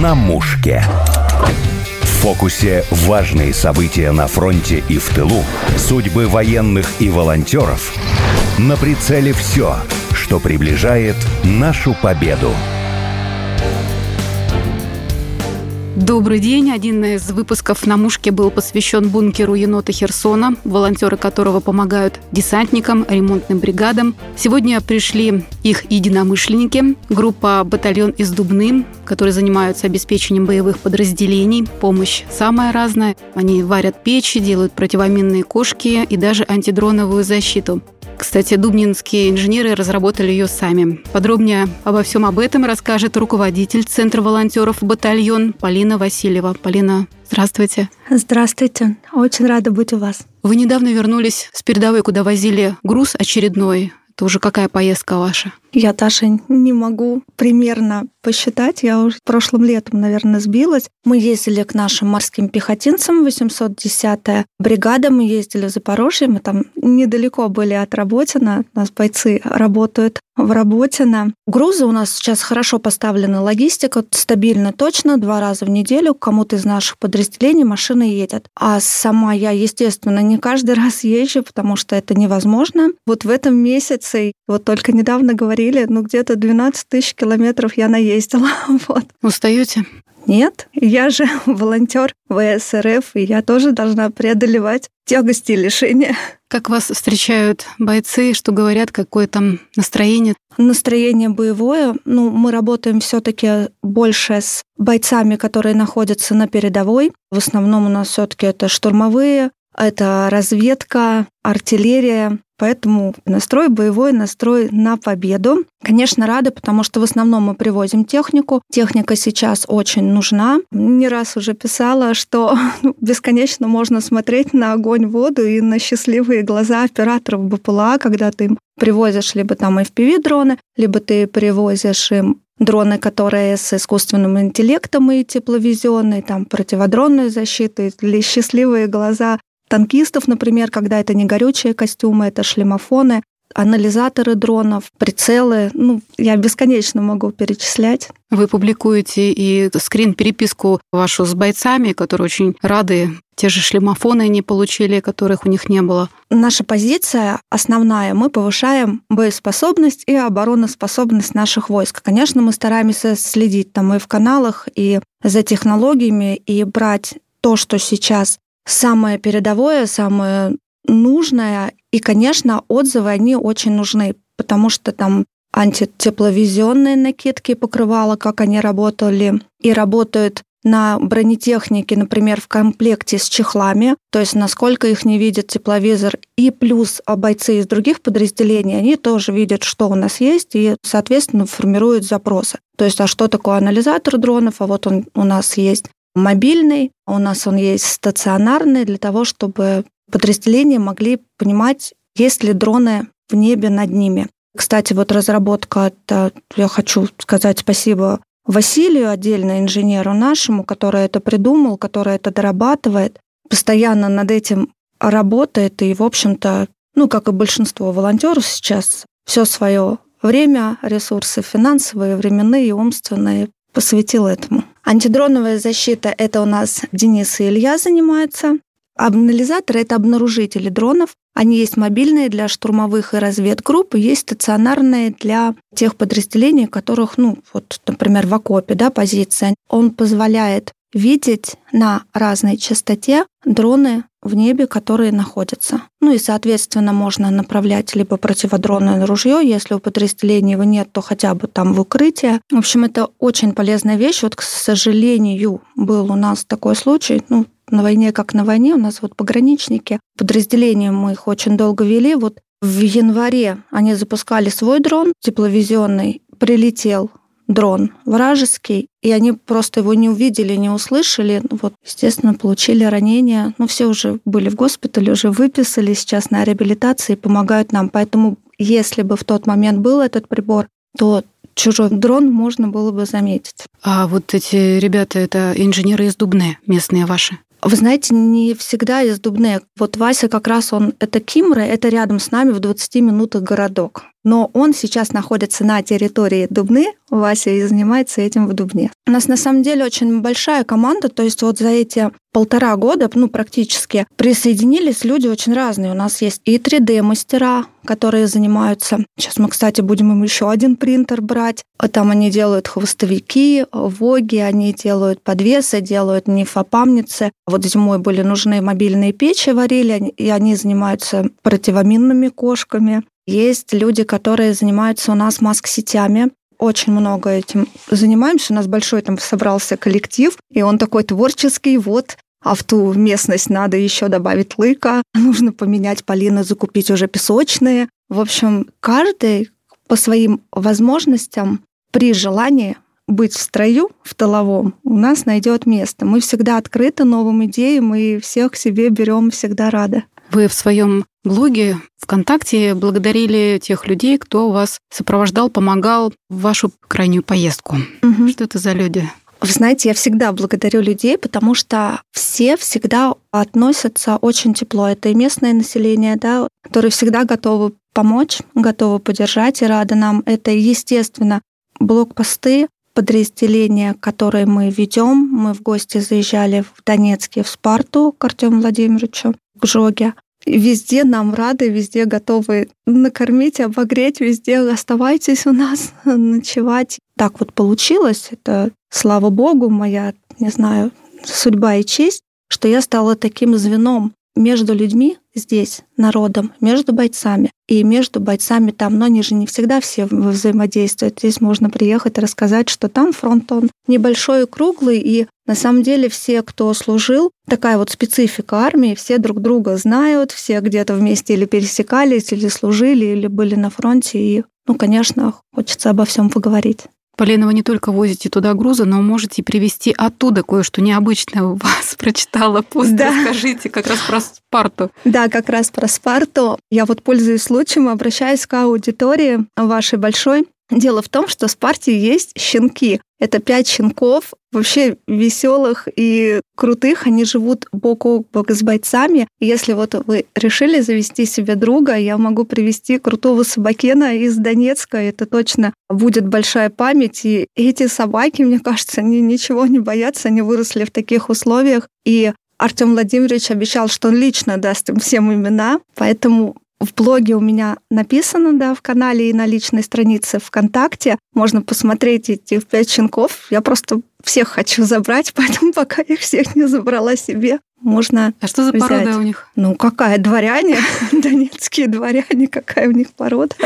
на мушке. В фокусе важные события на фронте и в тылу, судьбы военных и волонтеров. На прицеле все, что приближает нашу победу. Добрый день. Один из выпусков на мушке был посвящен бункеру енота Херсона, волонтеры которого помогают десантникам, ремонтным бригадам. Сегодня пришли их единомышленники, группа «Батальон из Дубны», которые занимаются обеспечением боевых подразделений. Помощь самая разная. Они варят печи, делают противоминные кошки и даже антидроновую защиту. Кстати, дубнинские инженеры разработали ее сами. Подробнее обо всем об этом расскажет руководитель Центра волонтеров «Батальон» Полина Васильева. Полина, здравствуйте. Здравствуйте. Очень рада быть у вас. Вы недавно вернулись с передовой, куда возили груз очередной. Это уже какая поездка ваша? Я даже не могу примерно посчитать. Я уже прошлым летом, наверное, сбилась. Мы ездили к нашим морским пехотинцам, 810-я бригада. Мы ездили в Запорожье. Мы там недалеко были от Работина. У нас бойцы работают в Работино. Грузы у нас сейчас хорошо поставлены, логистика стабильно, точно, два раза в неделю кому-то из наших подразделений машина едет. А сама я, естественно, не каждый раз езжу, потому что это невозможно. Вот в этом месяце, вот только недавно говорили, говорили, ну где-то 12 тысяч километров я наездила. Вот. Устаете? Нет, я же волонтер ВСРФ, и я тоже должна преодолевать тягости и лишения. Как вас встречают бойцы, что говорят, какое там настроение? Настроение боевое. Ну, мы работаем все таки больше с бойцами, которые находятся на передовой. В основном у нас все таки это штурмовые, это разведка, артиллерия, Поэтому настрой боевой, настрой на победу. Конечно, рада, потому что в основном мы привозим технику. Техника сейчас очень нужна. Не раз уже писала, что ну, бесконечно можно смотреть на огонь, воду и на счастливые глаза операторов БПЛА, когда ты им привозишь либо там FPV-дроны, либо ты привозишь им дроны, которые с искусственным интеллектом и тепловизионной, там противодронной защитой, или счастливые глаза танкистов, например, когда это не горючие костюмы, это шлемофоны, анализаторы дронов, прицелы. Ну, я бесконечно могу перечислять. Вы публикуете и скрин-переписку вашу с бойцами, которые очень рады. Те же шлемофоны не получили, которых у них не было. Наша позиция основная. Мы повышаем боеспособность и обороноспособность наших войск. Конечно, мы стараемся следить там и в каналах, и за технологиями, и брать то, что сейчас самое передовое, самое нужное. И, конечно, отзывы, они очень нужны, потому что там антитепловизионные накидки покрывала, как они работали, и работают на бронетехнике, например, в комплекте с чехлами, то есть насколько их не видит тепловизор, и плюс бойцы из других подразделений, они тоже видят, что у нас есть, и, соответственно, формируют запросы. То есть, а что такое анализатор дронов, а вот он у нас есть мобильный, у нас он есть стационарный, для того, чтобы подразделения могли понимать, есть ли дроны в небе над ними. Кстати, вот разработка, это, я хочу сказать спасибо Василию, отдельно инженеру нашему, который это придумал, который это дорабатывает, постоянно над этим работает и, в общем-то, ну, как и большинство волонтеров сейчас, все свое время, ресурсы финансовые, временные и умственные посвятил этому. Антидроновая защита – это у нас Денис и Илья занимаются. Анализаторы – это обнаружители дронов. Они есть мобильные для штурмовых и разведгрупп, есть стационарные для тех подразделений, которых, ну, вот, например, в окопе, да, позиция. Он позволяет видеть на разной частоте дроны в небе, которые находятся. Ну и, соответственно, можно направлять либо противодронное ружье, если у подразделения его нет, то хотя бы там в укрытие. В общем, это очень полезная вещь. Вот, к сожалению, был у нас такой случай, ну, на войне как на войне, у нас вот пограничники, подразделения мы их очень долго вели, вот в январе они запускали свой дрон тепловизионный, прилетел дрон вражеский, и они просто его не увидели, не услышали. Вот, естественно, получили ранения. Ну, все уже были в госпитале, уже выписали, сейчас на реабилитации, помогают нам. Поэтому, если бы в тот момент был этот прибор, то чужой дрон можно было бы заметить. А вот эти ребята, это инженеры из Дубны, местные ваши? Вы знаете, не всегда из Дубны. Вот Вася как раз он, это Кимры, это рядом с нами в 20 минутах городок. Но он сейчас находится на территории Дубны, Вася, и занимается этим в Дубне. У нас на самом деле очень большая команда, то есть вот за эти полтора года, ну, практически, присоединились люди очень разные. У нас есть и 3D-мастера, которые занимаются. Сейчас мы, кстати, будем им еще один принтер брать. Там они делают хвостовики, воги, они делают подвесы, делают нефопамницы. Вот зимой были нужны мобильные печи, варили, и они занимаются противоминными кошками. Есть люди, которые занимаются у нас маск-сетями. Очень много этим занимаемся. У нас большой там собрался коллектив, и он такой творческий. Вот а в ту местность надо еще добавить лыка, нужно поменять полины, закупить уже песочные. В общем, каждый по своим возможностям при желании быть в строю, в тыловом, у нас найдет место. Мы всегда открыты новым идеям и всех к себе берем всегда рады. Вы в своем блоге ВКонтакте благодарили тех людей, кто вас сопровождал, помогал в вашу крайнюю поездку. Угу. Что это за люди? Вы знаете, я всегда благодарю людей, потому что все всегда относятся очень тепло. Это и местное население, да, которые всегда готовы помочь, готовы поддержать и рады нам. Это, естественно, блокпосты, подразделения, которые мы ведем. Мы в гости заезжали в Донецке, в Спарту к Артему Владимировичу, Жоге. Везде нам рады, везде готовы накормить, обогреть, везде оставайтесь у нас, ночевать. Так вот получилось. Это, слава богу, моя, не знаю, судьба и честь, что я стала таким звеном между людьми здесь, народом, между бойцами и между бойцами там. Но они же не всегда все взаимодействуют. Здесь можно приехать и рассказать, что там фронт, он небольшой и круглый, и на самом деле все, кто служил, такая вот специфика армии, все друг друга знают, все где-то вместе или пересекались, или служили, или были на фронте, и, ну, конечно, хочется обо всем поговорить. Полина, вы не только возите туда грузы, но можете привезти оттуда кое-что необычное у вас. Прочитала пост, да. расскажите как раз про Спарту. Да, как раз про Спарту. Я вот пользуюсь случаем, обращаюсь к аудитории вашей большой. Дело в том, что в Спарте есть щенки. Это пять щенков, вообще веселых и крутых. Они живут бок о бок с бойцами. Если вот вы решили завести себе друга, я могу привести крутого собакена из Донецка. Это точно будет большая память. И эти собаки, мне кажется, они ничего не боятся. Они выросли в таких условиях. И Артем Владимирович обещал, что он лично даст им всем имена, поэтому в блоге у меня написано, да, в канале и на личной странице ВКонтакте. Можно посмотреть этих пять щенков. Я просто всех хочу забрать, поэтому пока их всех не забрала себе, можно А что за взять. порода у них? Ну, какая? Дворяне? Донецкие дворяне, какая у них порода?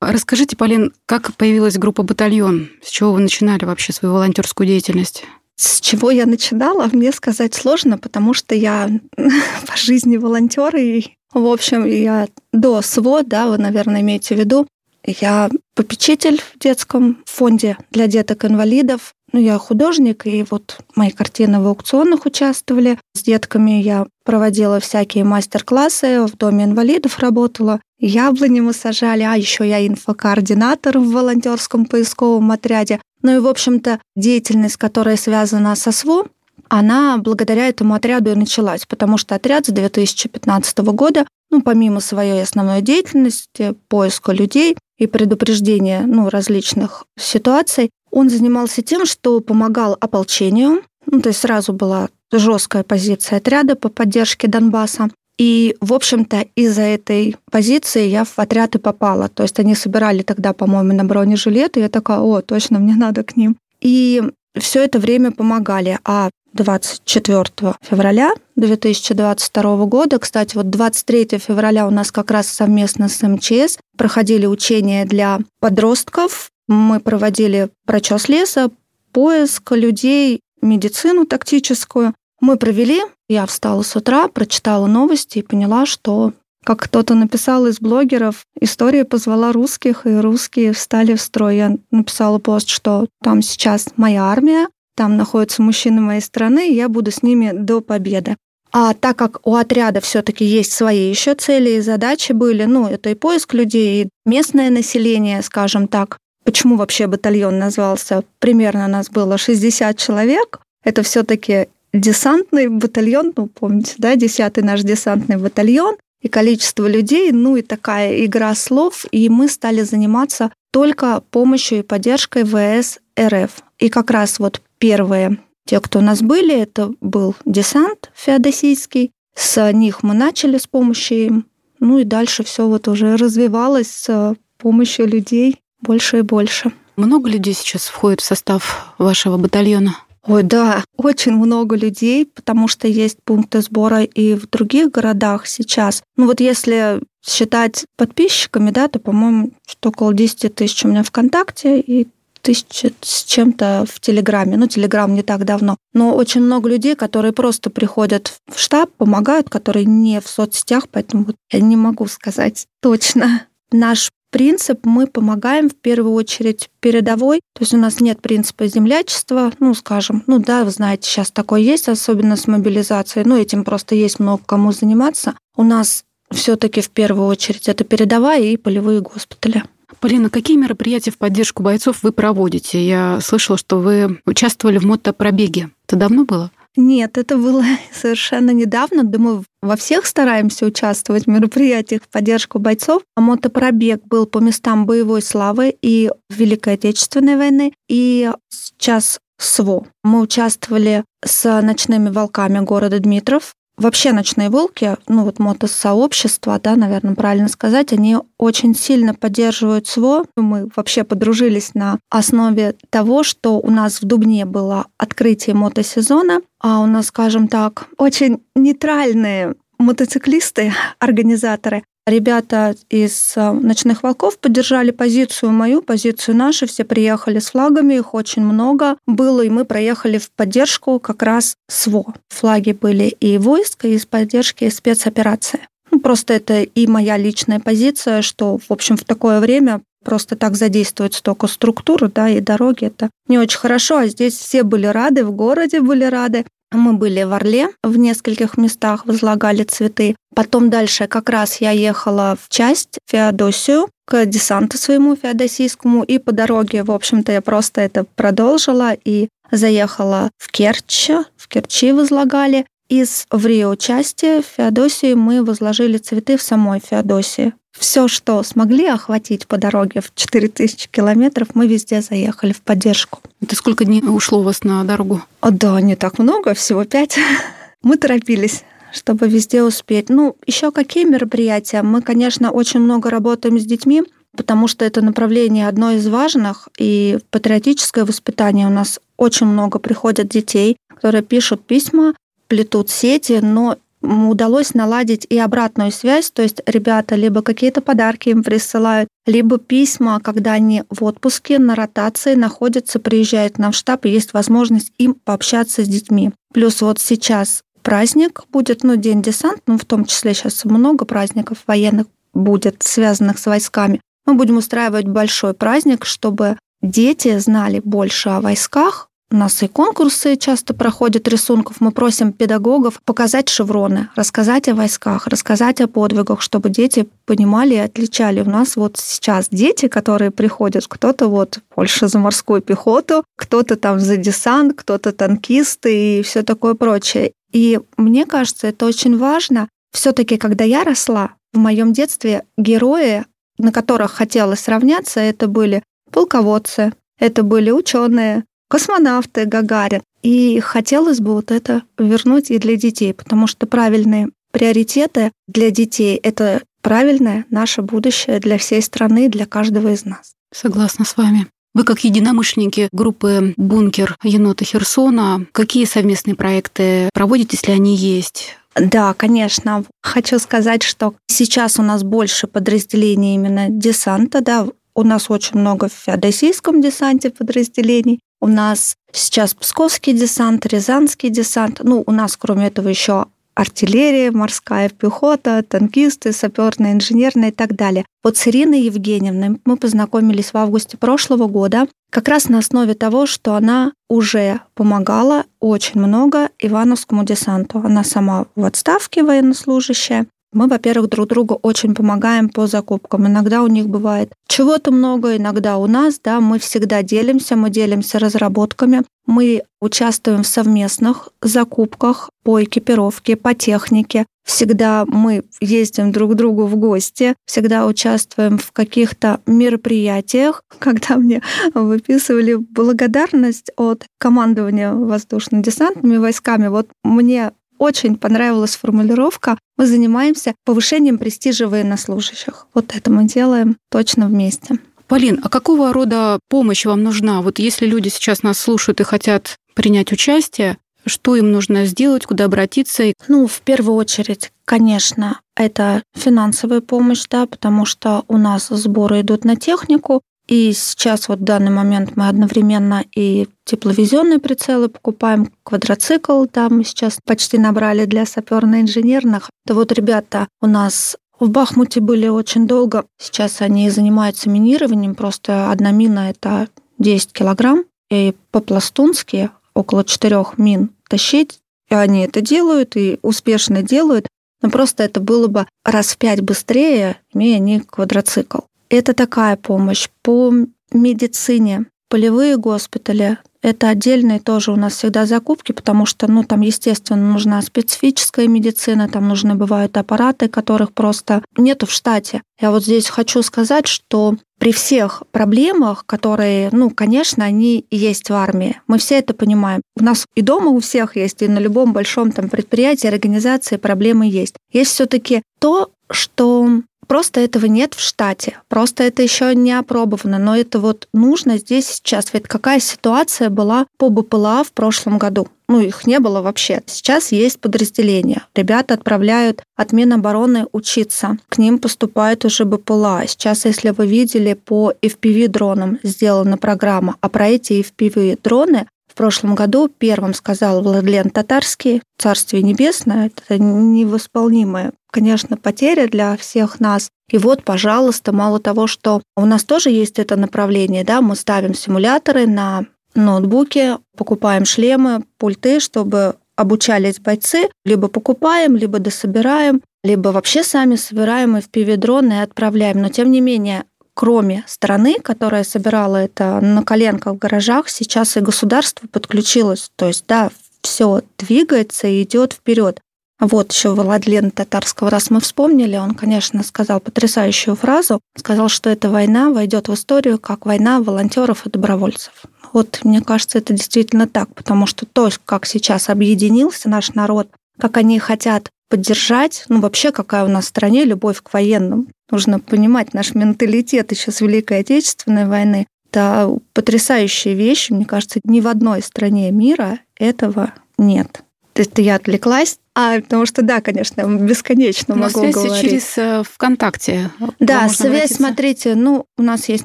Расскажите, Полин, как появилась группа «Батальон»? С чего вы начинали вообще свою волонтерскую деятельность? С чего я начинала, мне сказать сложно, потому что я по жизни волонтер, и в общем, я до СВО, да, вы, наверное, имеете в виду, я попечитель в детском фонде для деток-инвалидов. Ну, я художник, и вот мои картины в аукционах участвовали. С детками я проводила всякие мастер-классы, в Доме инвалидов работала. Яблони мы сажали, а еще я инфокоординатор в волонтерском поисковом отряде. Ну и, в общем-то, деятельность, которая связана со СВО, она благодаря этому отряду и началась, потому что отряд с 2015 года, ну, помимо своей основной деятельности, поиска людей и предупреждения ну, различных ситуаций, он занимался тем, что помогал ополчению, ну, то есть сразу была жесткая позиция отряда по поддержке Донбасса. И, в общем-то, из-за этой позиции я в отряд и попала. То есть они собирали тогда, по-моему, на бронежилеты. Я такая, о, точно, мне надо к ним. И все это время помогали. А 24 февраля 2022 года. Кстати, вот 23 февраля у нас как раз совместно с МЧС проходили учения для подростков. Мы проводили прочес леса, поиск людей, медицину тактическую. Мы провели, я встала с утра, прочитала новости и поняла, что как кто-то написал из блогеров, история позвала русских, и русские встали в строй. Я написала пост, что там сейчас моя армия, там находятся мужчины моей страны, и я буду с ними до победы. А так как у отряда все-таки есть свои еще цели и задачи были, ну, это и поиск людей, и местное население, скажем так. Почему вообще батальон назвался? Примерно нас было 60 человек. Это все-таки десантный батальон, ну, помните, да, 10-й наш десантный батальон. и количество людей, ну и такая игра слов, и мы стали заниматься только помощью и поддержкой ВС РФ. И как раз вот первые, те, кто у нас были, это был десант феодосийский, с них мы начали с помощью им, ну и дальше все вот уже развивалось с помощью людей больше и больше. Много людей сейчас входит в состав вашего батальона? Ой, да, очень много людей, потому что есть пункты сбора и в других городах сейчас. Ну вот если считать подписчиками, да, то, по-моему, что около 10 тысяч у меня ВКонтакте и тысячи с чем-то в Телеграме. Ну, Телеграм не так давно. Но очень много людей, которые просто приходят в штаб, помогают, которые не в соцсетях, поэтому вот я не могу сказать точно. Наш принцип мы помогаем в первую очередь передовой. То есть у нас нет принципа землячества, ну, скажем, ну да, вы знаете, сейчас такое есть, особенно с мобилизацией, но этим просто есть много кому заниматься. У нас все-таки в первую очередь это передовая и полевые госпитали. Полина, какие мероприятия в поддержку бойцов вы проводите? Я слышала, что вы участвовали в мотопробеге. Это давно было? Нет, это было совершенно недавно. Думаю, во всех стараемся участвовать в мероприятиях в поддержку бойцов. А мотопробег был по местам боевой славы и Великой Отечественной войны, и сейчас СВО. Мы участвовали с ночными волками города Дмитров. Вообще ночные волки, ну вот мотосообщество, да, наверное, правильно сказать, они очень сильно поддерживают СВО. Мы вообще подружились на основе того, что у нас в Дубне было открытие мотосезона, а у нас, скажем так, очень нейтральные мотоциклисты, организаторы, Ребята из э, «Ночных волков» поддержали позицию мою, позицию нашу. Все приехали с флагами, их очень много было, и мы проехали в поддержку как раз СВО. Флаги были и войск, и из поддержки спецоперации. Ну, просто это и моя личная позиция, что, в общем, в такое время просто так задействовать столько структур, да, и дороги, это не очень хорошо, а здесь все были рады, в городе были рады. Мы были в Орле, в нескольких местах возлагали цветы. Потом дальше как раз я ехала в часть Феодосию к десанту своему феодосийскому, и по дороге, в общем-то, я просто это продолжила и заехала в Керчь, в Керчи возлагали. Из в Рио части Феодосии мы возложили цветы в самой Феодосии. Все, что смогли охватить по дороге в 4000 километров, мы везде заехали в поддержку. Это сколько дней ушло у вас на дорогу? О, да, не так много, всего пять. Мы торопились чтобы везде успеть. Ну, еще какие мероприятия? Мы, конечно, очень много работаем с детьми, потому что это направление одно из важных, и патриотическое воспитание у нас очень много приходят детей, которые пишут письма, плетут сети, но удалось наладить и обратную связь, то есть ребята либо какие-то подарки им присылают, либо письма, когда они в отпуске, на ротации находятся, приезжают в штаб, и есть возможность им пообщаться с детьми. Плюс вот сейчас праздник будет, ну, День десант, ну, в том числе сейчас много праздников военных будет, связанных с войсками. Мы будем устраивать большой праздник, чтобы дети знали больше о войсках, у нас и конкурсы часто проходят рисунков. Мы просим педагогов показать шевроны, рассказать о войсках, рассказать о подвигах, чтобы дети понимали и отличали. У нас вот сейчас дети, которые приходят, кто-то вот больше за морскую пехоту, кто-то там за десант, кто-то танкисты и все такое прочее. И мне кажется, это очень важно. Все-таки, когда я росла, в моем детстве герои, на которых хотелось равняться, это были полководцы, это были ученые, космонавты Гагарин. И хотелось бы вот это вернуть и для детей, потому что правильные приоритеты для детей — это правильное наше будущее для всей страны, для каждого из нас. Согласна с вами. Вы как единомышленники группы «Бункер енота Херсона», какие совместные проекты проводите, если они есть? Да, конечно. Хочу сказать, что сейчас у нас больше подразделений именно десанта, да, у нас очень много в феодосийском десанте подразделений. У нас сейчас Псковский десант, Рязанский десант. Ну, у нас, кроме этого, еще артиллерия, морская пехота, танкисты, саперная, инженерная и так далее. Вот с Ириной Евгеньевной мы познакомились в августе прошлого года как раз на основе того, что она уже помогала очень много Ивановскому десанту. Она сама в отставке военнослужащая, Мы, во-первых, друг другу очень помогаем по закупкам. Иногда у них бывает чего-то много, иногда у нас, да, мы всегда делимся, мы делимся разработками, мы участвуем в совместных закупках по экипировке, по технике. Всегда мы ездим друг к другу в гости, всегда участвуем в каких-то мероприятиях. Когда мне выписывали благодарность от командования воздушно-десантными войсками, вот мне очень понравилась формулировка «Мы занимаемся повышением престижа военнослужащих». Вот это мы делаем точно вместе. Полин, а какого рода помощь вам нужна? Вот если люди сейчас нас слушают и хотят принять участие, что им нужно сделать, куда обратиться? Ну, в первую очередь, конечно, это финансовая помощь, да, потому что у нас сборы идут на технику, и сейчас вот в данный момент мы одновременно и тепловизионные прицелы покупаем, квадроцикл, да, мы сейчас почти набрали для саперно-инженерных. То вот ребята у нас в Бахмуте были очень долго. Сейчас они занимаются минированием. Просто одна мина — это 10 килограмм. И по-пластунски около четырех мин тащить. И они это делают, и успешно делают. Но просто это было бы раз в пять быстрее, имея не квадроцикл. Это такая помощь. По медицине, полевые госпитали, это отдельные тоже у нас всегда закупки, потому что, ну, там, естественно, нужна специфическая медицина, там нужны бывают аппараты, которых просто нету в штате. Я вот здесь хочу сказать, что при всех проблемах, которые, ну, конечно, они есть в армии, мы все это понимаем. У нас и дома у всех есть, и на любом большом там предприятии, организации проблемы есть. Есть все-таки то, что Просто этого нет в штате, просто это еще не опробовано, но это вот нужно здесь сейчас. Ведь какая ситуация была по БПЛА в прошлом году? Ну, их не было вообще. Сейчас есть подразделения. Ребята отправляют от Минобороны учиться. К ним поступает уже БПЛА. Сейчас, если вы видели, по FPV-дронам сделана программа. А про эти FPV-дроны прошлом году первым сказал Владлен Татарский, Царствие Небесное, это невосполнимая конечно, потеря для всех нас. И вот, пожалуйста, мало того, что у нас тоже есть это направление, да, мы ставим симуляторы на ноутбуки, покупаем шлемы, пульты, чтобы обучались бойцы, либо покупаем, либо дособираем, либо вообще сами собираем и в пиве-дроны и отправляем. Но тем не менее, кроме страны, которая собирала это на коленках в гаражах, сейчас и государство подключилось. То есть, да, все двигается и идет вперед. Вот еще Владлен Татарского, раз мы вспомнили, он, конечно, сказал потрясающую фразу, сказал, что эта война войдет в историю как война волонтеров и добровольцев. Вот мне кажется, это действительно так, потому что то, как сейчас объединился наш народ, как они хотят поддержать, ну вообще какая у нас в стране любовь к военным. Нужно понимать наш менталитет еще с Великой Отечественной войны. Это потрясающие вещи, мне кажется, ни в одной стране мира этого нет. Это я отвлеклась, а, потому что, да, конечно, бесконечно Но могу связь говорить. через э, ВКонтакте. Да, связь, обратиться. смотрите, ну, у нас есть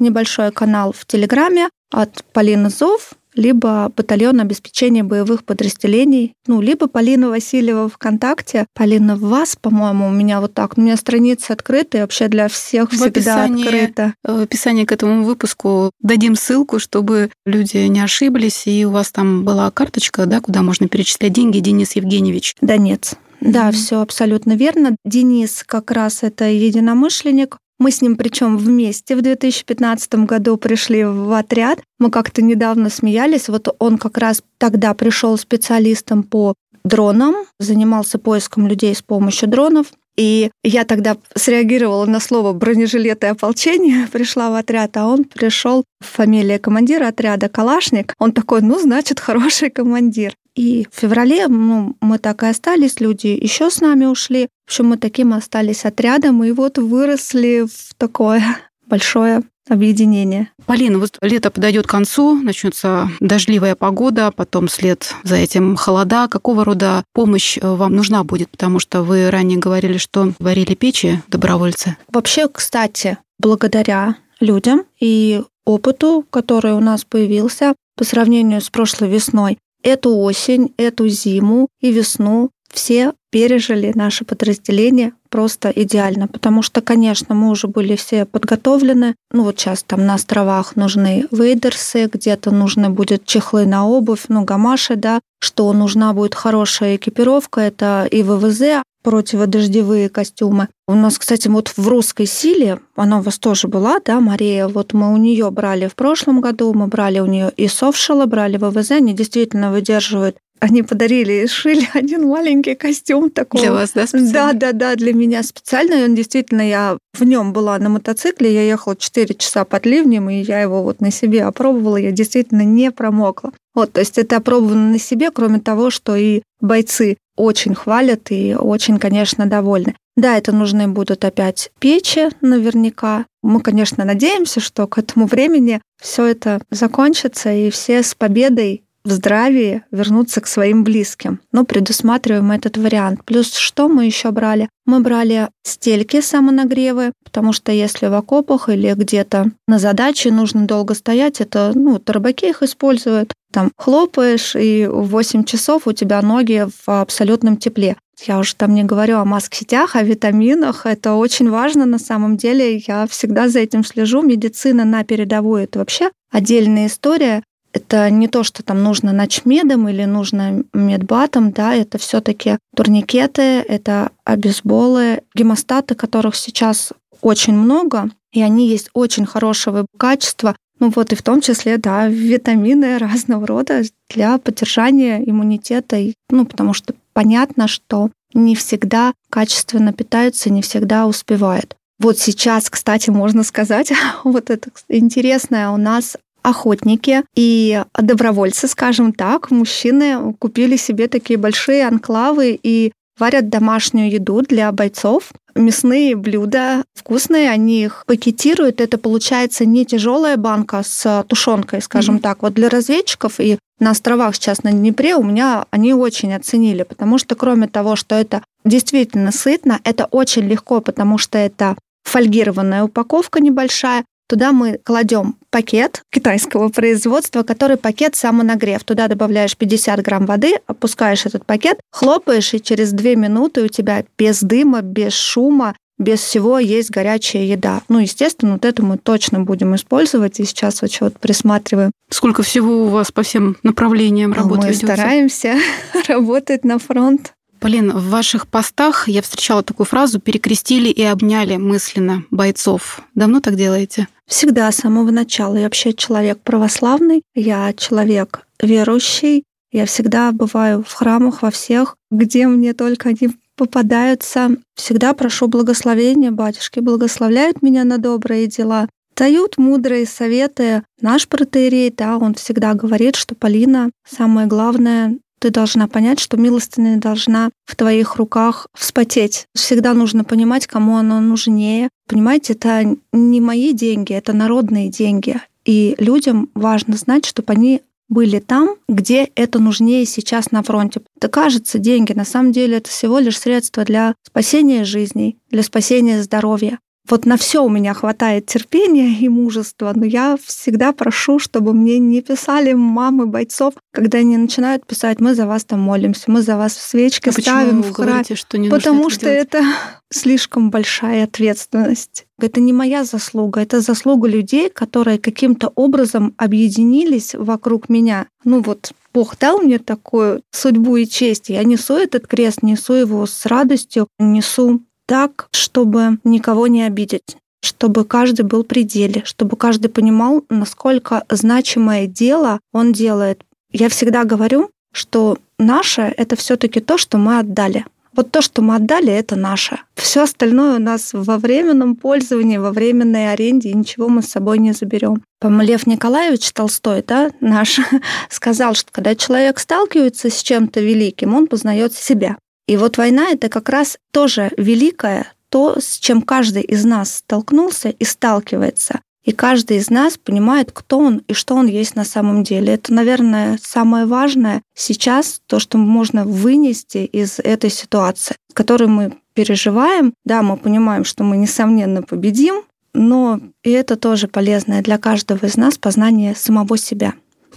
небольшой канал в Телеграме от Полины Зов, либо батальон обеспечения боевых подразделений, ну, либо Полина Васильева ВКонтакте. Полина вас, по-моему, у меня вот так. У меня страница открыта, и вообще для всех в всегда описании, открыта. В описании к этому выпуску дадим ссылку, чтобы люди не ошиблись, и у вас там была карточка, да, куда можно перечислять деньги, Денис Евгеньевич. Донец. Да, mm-hmm. все абсолютно верно. Денис как раз это единомышленник. Мы с ним причем вместе в 2015 году пришли в отряд. Мы как-то недавно смеялись. Вот он как раз тогда пришел специалистом по дронам, занимался поиском людей с помощью дронов. И я тогда среагировала на слово бронежилеты и ополчение, пришла в отряд, а он пришел, фамилия командира отряда Калашник. Он такой, ну, значит, хороший командир. И в феврале ну, мы так и остались, люди еще с нами ушли. В общем, мы таким остались отрядом, и вот выросли в такое большое объединение. Полина, вот лето подойдет к концу, начнется дождливая погода, потом след за этим холода. Какого рода помощь э, вам нужна будет? Потому что вы ранее говорили, что варили печи добровольцы. Вообще, кстати, благодаря людям и опыту, который у нас появился по сравнению с прошлой весной, Эту осень, эту зиму и весну все пережили наше подразделение просто идеально, потому что, конечно, мы уже были все подготовлены. Ну вот сейчас там на островах нужны вейдерсы, где-то нужны будет чехлы на обувь, ну гамаши, да, что нужна будет хорошая экипировка, это и ВВЗ, противодождевые костюмы. У нас, кстати, вот в русской силе, она у вас тоже была, да, Мария, вот мы у нее брали в прошлом году, мы брали у нее и софшела, брали ВВЗ, они действительно выдерживают они подарили и шили один маленький костюм такой. Для вас, да, специально? Да, да, да, для меня специально. И он действительно, я в нем была на мотоцикле, я ехала 4 часа под ливнем, и я его вот на себе опробовала, я действительно не промокла. Вот, то есть это опробовано на себе, кроме того, что и бойцы очень хвалят и очень, конечно, довольны. Да, это нужны будут опять печи наверняка. Мы, конечно, надеемся, что к этому времени все это закончится, и все с победой в здравии вернуться к своим близким. Но предусматриваем этот вариант. Плюс что мы еще брали? Мы брали стельки самонагревы, потому что если в окопах или где-то на задаче нужно долго стоять, это, ну, рыбаки их используют. Там хлопаешь, и в 8 часов у тебя ноги в абсолютном тепле. Я уже там не говорю о маск-сетях, о витаминах. Это очень важно на самом деле. Я всегда за этим слежу. Медицина на передовой — это вообще отдельная история это не то, что там нужно ночмедом или нужно медбатом, да, это все таки турникеты, это обезболы, гемостаты, которых сейчас очень много, и они есть очень хорошего качества, ну вот и в том числе, да, витамины разного рода для поддержания иммунитета, ну потому что понятно, что не всегда качественно питаются, не всегда успевают. Вот сейчас, кстати, можно сказать, вот это интересное у нас охотники и добровольцы, скажем так, мужчины купили себе такие большие анклавы и варят домашнюю еду для бойцов. Мясные блюда вкусные, они их пакетируют. Это получается не тяжелая банка с тушенкой, скажем mm-hmm. так. Вот для разведчиков и на островах сейчас на Днепре у меня они очень оценили, потому что кроме того, что это действительно сытно, это очень легко, потому что это фольгированная упаковка небольшая, Туда мы кладем пакет китайского производства, который пакет самонагрев. Туда добавляешь 50 грамм воды, опускаешь этот пакет, хлопаешь, и через 2 минуты у тебя без дыма, без шума, без всего есть горячая еда. Ну, естественно, вот это мы точно будем использовать, и сейчас вот, вот присматриваем. Сколько всего у вас по всем направлениям работы Мы ведется? стараемся работать на фронт. Полин, в ваших постах я встречала такую фразу «перекрестили и обняли мысленно бойцов». Давно так делаете? Всегда, с самого начала. Я вообще человек православный, я человек верующий. Я всегда бываю в храмах во всех, где мне только они попадаются. Всегда прошу благословения, батюшки благословляют меня на добрые дела, дают мудрые советы. Наш протеерей, да, он всегда говорит, что Полина, самое главное, ты должна понять, что милостыня должна в твоих руках вспотеть. Всегда нужно понимать, кому оно нужнее. Понимаете, это не мои деньги, это народные деньги. И людям важно знать, чтобы они были там, где это нужнее сейчас на фронте. Это кажется деньги, на самом деле это всего лишь средство для спасения жизней, для спасения здоровья. Вот на все у меня хватает терпения и мужества, но я всегда прошу, чтобы мне не писали мамы бойцов, когда они начинают писать, мы за вас там молимся, мы за вас свечки а ставим в храм. что не Потому это что делать? это слишком большая ответственность. Это не моя заслуга, это заслуга людей, которые каким-то образом объединились вокруг меня. Ну вот Бог дал мне такую судьбу и честь. Я несу этот крест, несу его с радостью, несу так, чтобы никого не обидеть чтобы каждый был при деле, чтобы каждый понимал, насколько значимое дело он делает. Я всегда говорю, что наше — это все таки то, что мы отдали. Вот то, что мы отдали, это наше. Все остальное у нас во временном пользовании, во временной аренде, и ничего мы с собой не заберем. Лев Николаевич Толстой, да, наш, сказал, что когда человек сталкивается с чем-то великим, он познает себя. И вот война — это как раз тоже великое, то, с чем каждый из нас столкнулся и сталкивается. И каждый из нас понимает, кто он и что он есть на самом деле. Это, наверное, самое важное сейчас, то, что можно вынести из этой ситуации, с которой мы переживаем. Да, мы понимаем, что мы, несомненно, победим, но и это тоже полезное для каждого из нас познание самого себя.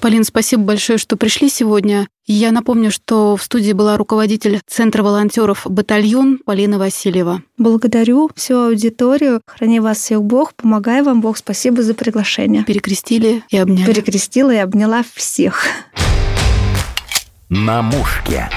Полин, спасибо большое, что пришли сегодня. Я напомню, что в студии была руководитель Центра волонтеров «Батальон» Полина Васильева. Благодарю всю аудиторию. Храни вас всех Бог. Помогай вам Бог. Спасибо за приглашение. Перекрестили и обняли. Перекрестила и обняла всех. На мушке.